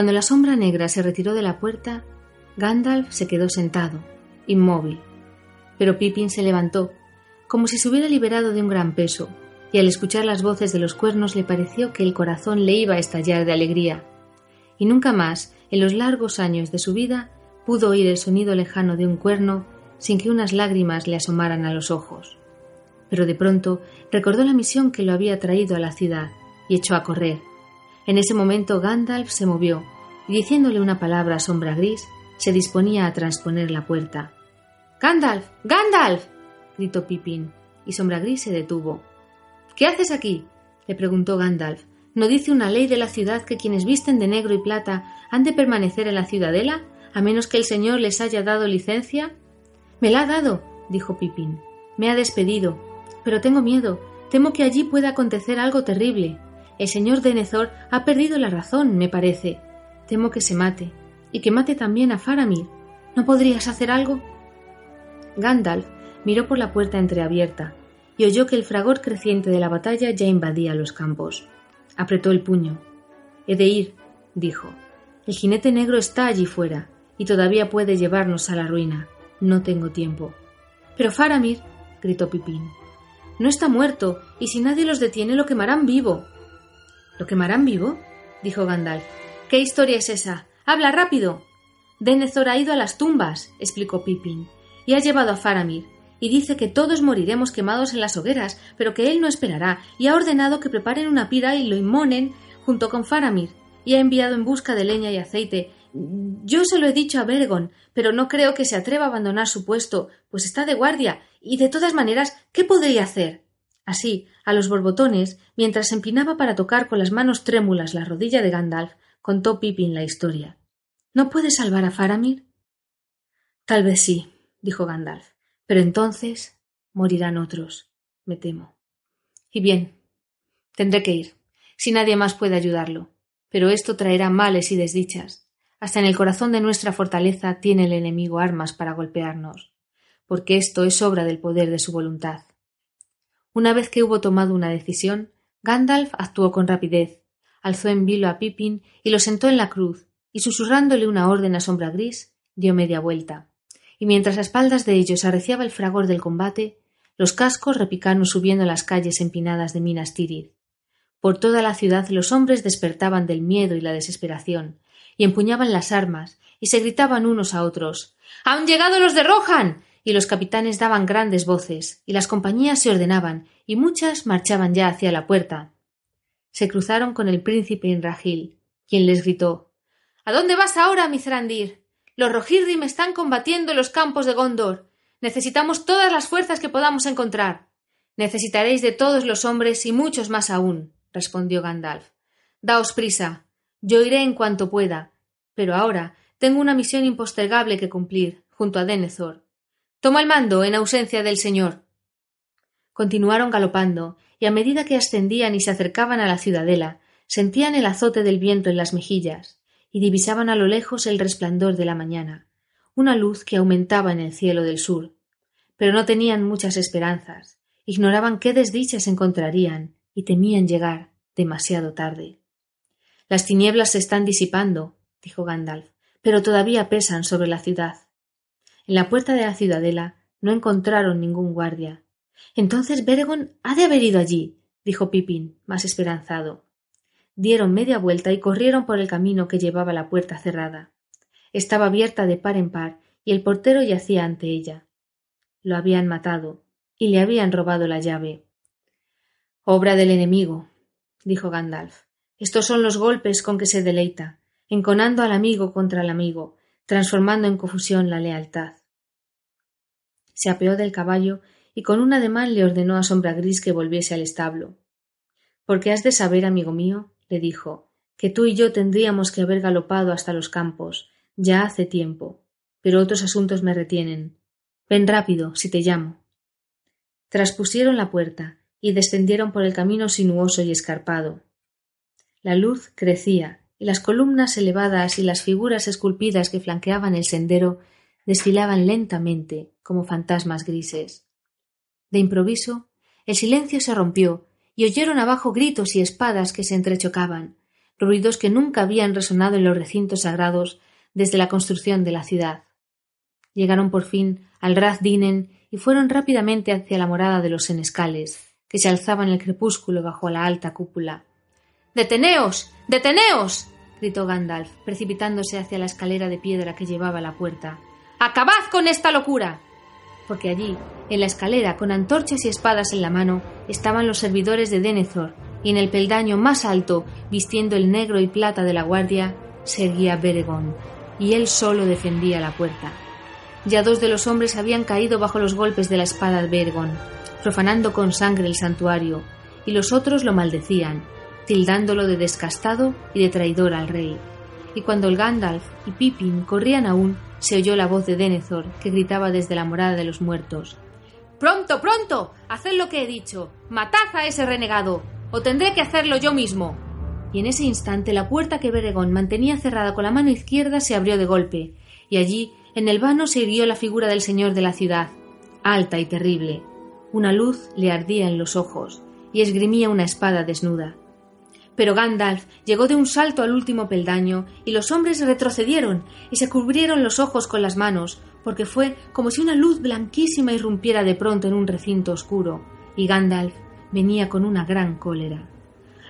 Cuando la sombra negra se retiró de la puerta, Gandalf se quedó sentado, inmóvil. Pero Pippin se levantó, como si se hubiera liberado de un gran peso, y al escuchar las voces de los cuernos le pareció que el corazón le iba a estallar de alegría. Y nunca más, en los largos años de su vida, pudo oír el sonido lejano de un cuerno sin que unas lágrimas le asomaran a los ojos. Pero de pronto recordó la misión que lo había traído a la ciudad y echó a correr. En ese momento Gandalf se movió y diciéndole una palabra a Sombra Gris, se disponía a transponer la puerta. Gandalf. Gandalf. gritó Pippin, y Sombra Gris se detuvo. ¿Qué haces aquí? le preguntó Gandalf. ¿No dice una ley de la ciudad que quienes visten de negro y plata han de permanecer en la ciudadela, a menos que el señor les haya dado licencia? Me la ha dado, dijo Pippin. Me ha despedido. Pero tengo miedo. Temo que allí pueda acontecer algo terrible. El señor Denethor ha perdido la razón, me parece. Temo que se mate. Y que mate también a Faramir. ¿No podrías hacer algo? Gandalf miró por la puerta entreabierta y oyó que el fragor creciente de la batalla ya invadía los campos. Apretó el puño. He de ir, dijo. El jinete negro está allí fuera, y todavía puede llevarnos a la ruina. No tengo tiempo. Pero Faramir, gritó Pipín, no está muerto, y si nadie los detiene lo quemarán vivo. ¿Lo quemarán vivo? dijo Gandalf. ¿Qué historia es esa? Habla rápido. Denethor ha ido a las tumbas, explicó Pippin, y ha llevado a Faramir, y dice que todos moriremos quemados en las hogueras, pero que él no esperará, y ha ordenado que preparen una pira y lo inmonen junto con Faramir, y ha enviado en busca de leña y aceite. Yo se lo he dicho a Bergon, pero no creo que se atreva a abandonar su puesto, pues está de guardia, y de todas maneras, ¿qué podría hacer? Así, a los borbotones, mientras se empinaba para tocar con las manos trémulas la rodilla de Gandalf, contó Pippin la historia. ¿No puede salvar a Faramir? Tal vez sí, dijo Gandalf. Pero entonces morirán otros, me temo. Y bien, tendré que ir, si nadie más puede ayudarlo. Pero esto traerá males y desdichas. Hasta en el corazón de nuestra fortaleza tiene el enemigo armas para golpearnos, porque esto es obra del poder de su voluntad. Una vez que hubo tomado una decisión, Gandalf actuó con rapidez, alzó en vilo a Pippin y lo sentó en la cruz, y susurrándole una orden a sombra gris, dio media vuelta y mientras a espaldas de ellos arreciaba el fragor del combate, los cascos repicaron subiendo las calles empinadas de Minas Tirith. Por toda la ciudad los hombres despertaban del miedo y la desesperación, y empuñaban las armas, y se gritaban unos a otros ¡Han llegado los de Rohan! Y los capitanes daban grandes voces, y las compañías se ordenaban, y muchas marchaban ya hacia la puerta. Se cruzaron con el príncipe Inrahil, quien les gritó ¿A dónde vas ahora, Mithrandir? Los Rohirrim están combatiendo en los campos de Gondor. Necesitamos todas las fuerzas que podamos encontrar. Necesitaréis de todos los hombres y muchos más aún, respondió Gandalf. Daos prisa. Yo iré en cuanto pueda. Pero ahora tengo una misión impostergable que cumplir, junto a Denethor. Toma el mando en ausencia del señor. Continuaron galopando, y a medida que ascendían y se acercaban a la ciudadela, sentían el azote del viento en las mejillas y divisaban a lo lejos el resplandor de la mañana, una luz que aumentaba en el cielo del sur. Pero no tenían muchas esperanzas, ignoraban qué desdichas encontrarían y temían llegar demasiado tarde. Las tinieblas se están disipando, dijo Gandalf, pero todavía pesan sobre la ciudad. En la puerta de la ciudadela no encontraron ningún guardia. Entonces Beregon ha de haber ido allí, dijo Pippin, más esperanzado dieron media vuelta y corrieron por el camino que llevaba la puerta cerrada. Estaba abierta de par en par y el portero yacía ante ella. Lo habían matado y le habían robado la llave. Obra del enemigo, dijo Gandalf. Estos son los golpes con que se deleita, enconando al amigo contra el amigo, transformando en confusión la lealtad. Se apeó del caballo y con un ademán le ordenó a Sombra Gris que volviese al establo. Porque has de saber, amigo mío, le dijo, que tú y yo tendríamos que haber galopado hasta los campos, ya hace tiempo, pero otros asuntos me retienen. Ven rápido, si te llamo. Traspusieron la puerta y descendieron por el camino sinuoso y escarpado. La luz crecía, y las columnas elevadas y las figuras esculpidas que flanqueaban el sendero desfilaban lentamente como fantasmas grises. De improviso, el silencio se rompió y oyeron abajo gritos y espadas que se entrechocaban. ruidos que nunca habían resonado en los recintos sagrados desde la construcción de la ciudad. Llegaron por fin al Raz Dinen y fueron rápidamente hacia la morada de los senescales, que se alzaba en el crepúsculo bajo la alta cúpula. Deteneos. Deteneos. gritó Gandalf, precipitándose hacia la escalera de piedra que llevaba a la puerta. Acabad con esta locura. Porque allí, en la escalera, con antorchas y espadas en la mano, estaban los servidores de Denethor, y en el peldaño más alto, vistiendo el negro y plata de la guardia, seguía Beregón, y él solo defendía la puerta. Ya dos de los hombres habían caído bajo los golpes de la espada de Beregón, profanando con sangre el santuario, y los otros lo maldecían, tildándolo de descastado y de traidor al rey. Y cuando el Gandalf y Pippin corrían aún, se oyó la voz de Denethor, que gritaba desde la morada de los muertos. Pronto, pronto. Haced lo que he dicho. Matad a ese renegado o tendré que hacerlo yo mismo. Y en ese instante la puerta que Beregón mantenía cerrada con la mano izquierda se abrió de golpe, y allí, en el vano, se irguió la figura del señor de la ciudad, alta y terrible. Una luz le ardía en los ojos, y esgrimía una espada desnuda. Pero Gandalf llegó de un salto al último peldaño, y los hombres retrocedieron y se cubrieron los ojos con las manos, porque fue como si una luz blanquísima irrumpiera de pronto en un recinto oscuro, y Gandalf venía con una gran cólera.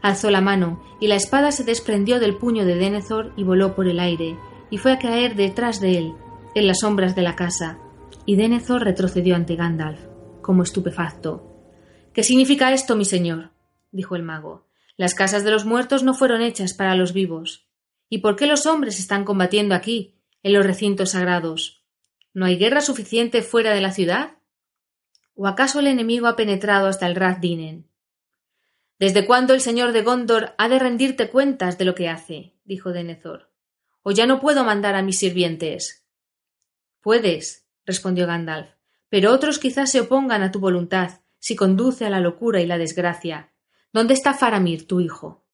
Alzó la mano, y la espada se desprendió del puño de Denethor y voló por el aire, y fue a caer detrás de él, en las sombras de la casa, y Denethor retrocedió ante Gandalf, como estupefacto. ¿Qué significa esto, mi señor? dijo el mago. Las casas de los muertos no fueron hechas para los vivos. ¿Y por qué los hombres están combatiendo aquí, en los recintos sagrados? ¿No hay guerra suficiente fuera de la ciudad? ¿O acaso el enemigo ha penetrado hasta el Raz Dinen? ¿Desde cuándo el señor de Gondor ha de rendirte cuentas de lo que hace? dijo Denethor. ¿O ya no puedo mandar a mis sirvientes? Puedes, respondió Gandalf, pero otros quizás se opongan a tu voluntad, si conduce a la locura y la desgracia. ¿Dónde está Faramir, tu hijo?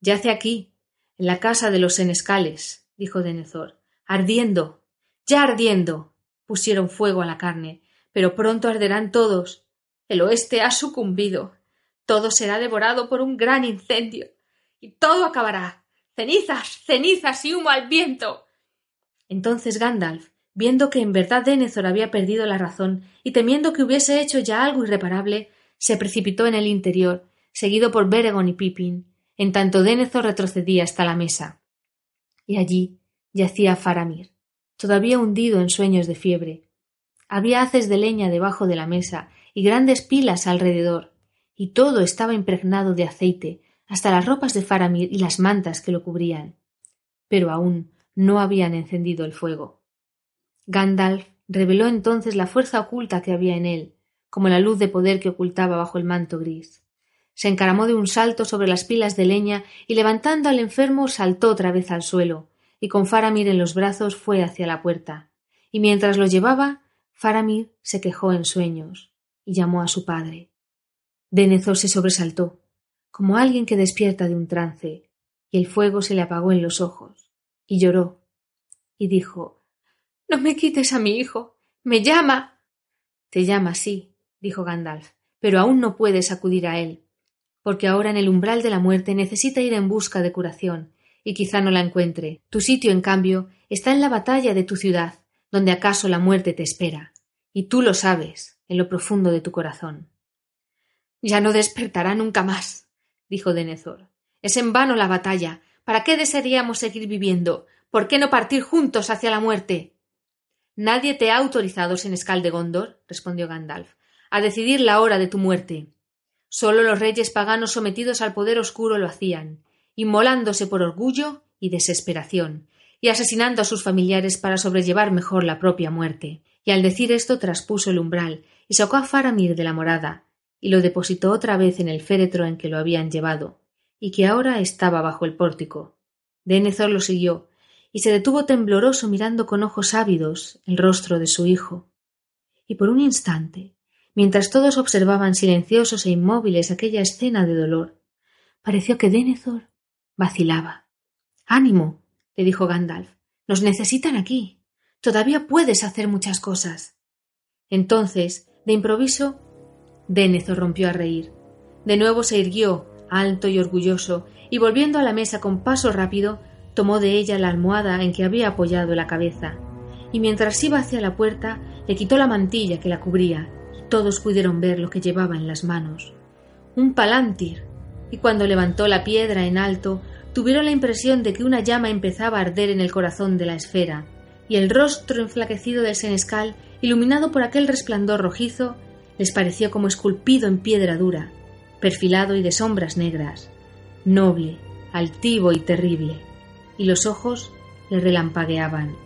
Yace aquí, en la casa de los senescales, dijo Denethor, ardiendo, ya ardiendo. Pusieron fuego a la carne, pero pronto arderán todos. El oeste ha sucumbido. Todo será devorado por un gran incendio. Y todo acabará. cenizas, cenizas y humo al viento. Entonces Gandalf, viendo que en verdad Denethor había perdido la razón y temiendo que hubiese hecho ya algo irreparable, se precipitó en el interior, seguido por Beregón y Pippin, en tanto Denethor retrocedía hasta la mesa. Y allí yacía Faramir, todavía hundido en sueños de fiebre, había haces de leña debajo de la mesa y grandes pilas alrededor, y todo estaba impregnado de aceite, hasta las ropas de Faramir y las mantas que lo cubrían. Pero aún no habían encendido el fuego. Gandalf reveló entonces la fuerza oculta que había en él, como la luz de poder que ocultaba bajo el manto gris. Se encaramó de un salto sobre las pilas de leña y levantando al enfermo saltó otra vez al suelo, y con Faramir en los brazos fue hacia la puerta. Y mientras lo llevaba, Faramir se quejó en sueños y llamó a su padre. Denethor se sobresaltó, como alguien que despierta de un trance, y el fuego se le apagó en los ojos, y lloró, y dijo No me quites a mi hijo. me llama. Te llama, sí, dijo Gandalf, pero aún no puedes acudir a él, porque ahora en el umbral de la muerte necesita ir en busca de curación, y quizá no la encuentre. Tu sitio, en cambio, está en la batalla de tu ciudad, donde acaso la muerte te espera y tú lo sabes en lo profundo de tu corazón. Ya no despertará nunca más, dijo Denethor. Es en vano la batalla. ¿Para qué desearíamos seguir viviendo? ¿Por qué no partir juntos hacia la muerte? Nadie te ha autorizado, senescal de Gondor, respondió Gandalf, a decidir la hora de tu muerte. Solo los reyes paganos sometidos al poder oscuro lo hacían, inmolándose por orgullo y desesperación, y asesinando a sus familiares para sobrellevar mejor la propia muerte y al decir esto traspuso el umbral y sacó a Faramir de la morada y lo depositó otra vez en el féretro en que lo habían llevado y que ahora estaba bajo el pórtico. Denethor lo siguió y se detuvo tembloroso mirando con ojos ávidos el rostro de su hijo. Y por un instante, mientras todos observaban silenciosos e inmóviles aquella escena de dolor, pareció que Denethor vacilaba. Ánimo, le dijo Gandalf. Nos necesitan aquí. Todavía puedes hacer muchas cosas. Entonces, de improviso, Denethor rompió a reír. De nuevo se irguió, alto y orgulloso, y volviendo a la mesa con paso rápido, tomó de ella la almohada en que había apoyado la cabeza, y mientras iba hacia la puerta, le quitó la mantilla que la cubría, todos pudieron ver lo que llevaba en las manos. Un palántir. Y cuando levantó la piedra en alto, tuvieron la impresión de que una llama empezaba a arder en el corazón de la esfera, y el rostro enflaquecido del senescal, iluminado por aquel resplandor rojizo, les pareció como esculpido en piedra dura, perfilado y de sombras negras, noble, altivo y terrible, y los ojos le relampagueaban.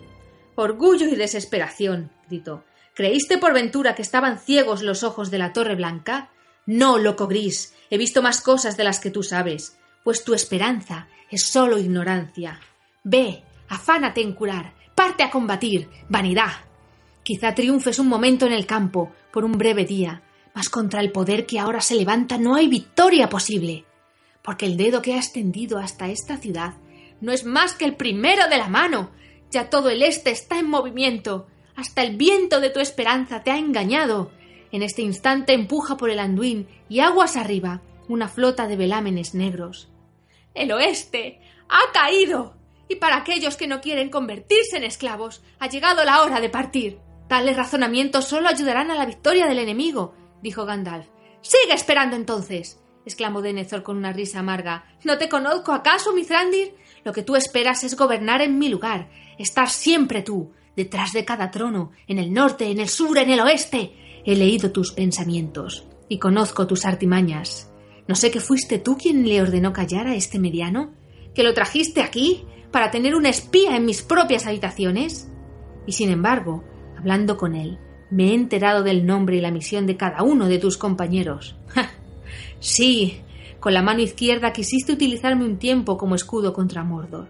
Orgullo y desesperación, gritó. ¿Creíste por ventura que estaban ciegos los ojos de la Torre Blanca? No, loco gris, he visto más cosas de las que tú sabes, pues tu esperanza es sólo ignorancia. Ve, afánate en curar, parte a combatir, vanidad. Quizá triunfes un momento en el campo, por un breve día, mas contra el poder que ahora se levanta no hay victoria posible, porque el dedo que ha extendido hasta esta ciudad no es más que el primero de la mano. Ya todo el este está en movimiento. Hasta el viento de tu esperanza te ha engañado. En este instante empuja por el anduín y aguas arriba una flota de velámenes negros. El oeste ha caído. Y para aquellos que no quieren convertirse en esclavos, ha llegado la hora de partir. Tales razonamientos solo ayudarán a la victoria del enemigo, dijo Gandalf. Sigue esperando entonces. exclamó Denethor con una risa amarga. ¿No te conozco acaso, Mithrandir? Lo que tú esperas es gobernar en mi lugar, estar siempre tú, detrás de cada trono, en el norte, en el sur, en el oeste. He leído tus pensamientos y conozco tus artimañas. ¿No sé que fuiste tú quien le ordenó callar a este mediano? ¿Que lo trajiste aquí para tener un espía en mis propias habitaciones? Y sin embargo, hablando con él, me he enterado del nombre y la misión de cada uno de tus compañeros. sí, con la mano izquierda quisiste utilizarme un tiempo como escudo contra Mordor.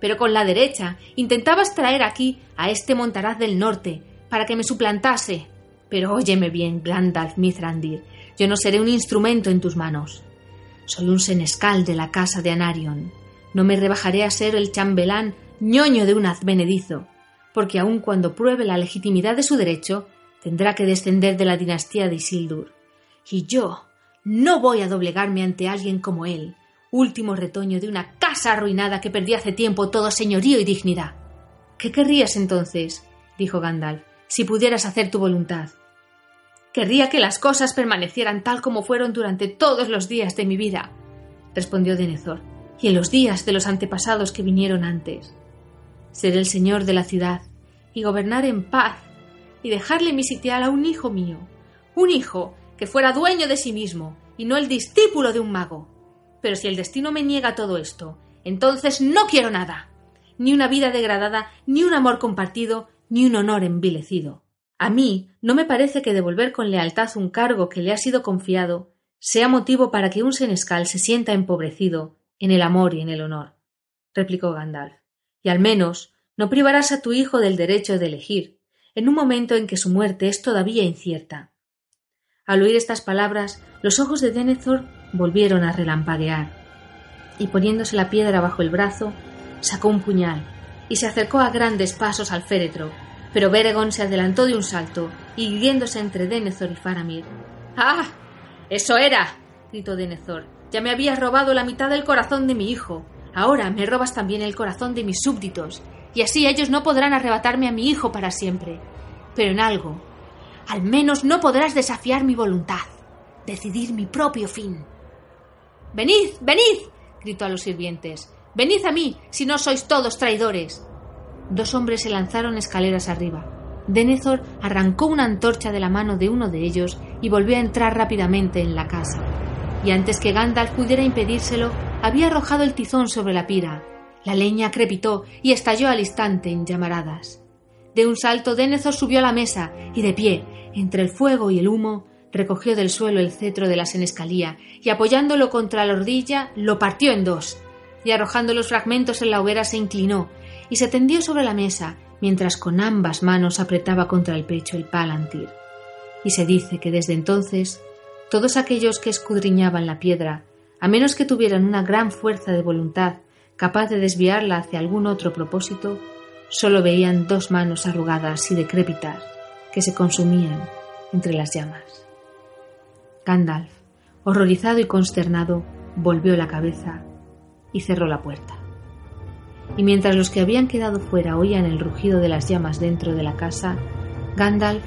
Pero con la derecha intentabas traer aquí a este montaraz del norte para que me suplantase. Pero óyeme bien, Glandalf Mithrandir, yo no seré un instrumento en tus manos. Soy un senescal de la casa de Anarion. No me rebajaré a ser el chambelán ñoño de un advenedizo, porque aun cuando pruebe la legitimidad de su derecho, tendrá que descender de la dinastía de Isildur. Y yo no voy a doblegarme ante alguien como él, último retoño de una casa arruinada que perdió hace tiempo todo señorío y dignidad. ¿Qué querrías entonces? dijo Gandalf, si pudieras hacer tu voluntad. Querría que las cosas permanecieran tal como fueron durante todos los días de mi vida, respondió Denethor, y en los días de los antepasados que vinieron antes. Ser el señor de la ciudad y gobernar en paz y dejarle mi sitial a un hijo mío, un hijo que fuera dueño de sí mismo y no el discípulo de un mago. Pero si el destino me niega todo esto, entonces no quiero nada, ni una vida degradada, ni un amor compartido, ni un honor envilecido. A mí no me parece que devolver con lealtad un cargo que le ha sido confiado sea motivo para que un senescal se sienta empobrecido en el amor y en el honor, replicó Gandalf. Y al menos no privarás a tu hijo del derecho de elegir, en un momento en que su muerte es todavía incierta. Al oír estas palabras, los ojos de Denethor volvieron a relampaguear, y poniéndose la piedra bajo el brazo, sacó un puñal y se acercó a grandes pasos al féretro, pero Beregón se adelantó de un salto, hiriéndose entre Denethor y Faramir. ¡Ah! ¡Eso era! gritó Denethor. Ya me habías robado la mitad del corazón de mi hijo. Ahora me robas también el corazón de mis súbditos, y así ellos no podrán arrebatarme a mi hijo para siempre. Pero en algo, al menos no podrás desafiar mi voluntad, decidir mi propio fin. Venid, venid, gritó a los sirvientes. Venid a mí, si no sois todos traidores. Dos hombres se lanzaron escaleras arriba. Denethor arrancó una antorcha de la mano de uno de ellos y volvió a entrar rápidamente en la casa. Y antes que Gandalf pudiera impedírselo, había arrojado el tizón sobre la pira. La leña crepitó y estalló al instante en llamaradas. De un salto Denethor subió a la mesa y de pie, entre el fuego y el humo, recogió del suelo el cetro de la senescalía y apoyándolo contra la ordilla lo partió en dos, y arrojando los fragmentos en la hoguera se inclinó y se tendió sobre la mesa mientras con ambas manos apretaba contra el pecho el palantir. Y se dice que desde entonces todos aquellos que escudriñaban la piedra, a menos que tuvieran una gran fuerza de voluntad capaz de desviarla hacia algún otro propósito, solo veían dos manos arrugadas y decrépitas que se consumían entre las llamas. Gandalf, horrorizado y consternado, volvió la cabeza y cerró la puerta. Y mientras los que habían quedado fuera oían el rugido de las llamas dentro de la casa, Gandalf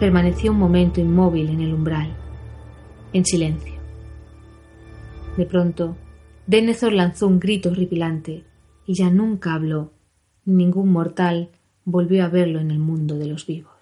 permaneció un momento inmóvil en el umbral, en silencio. De pronto, Denethor lanzó un grito horripilante y ya nunca habló. Ningún mortal volvió a verlo en el mundo de los vivos.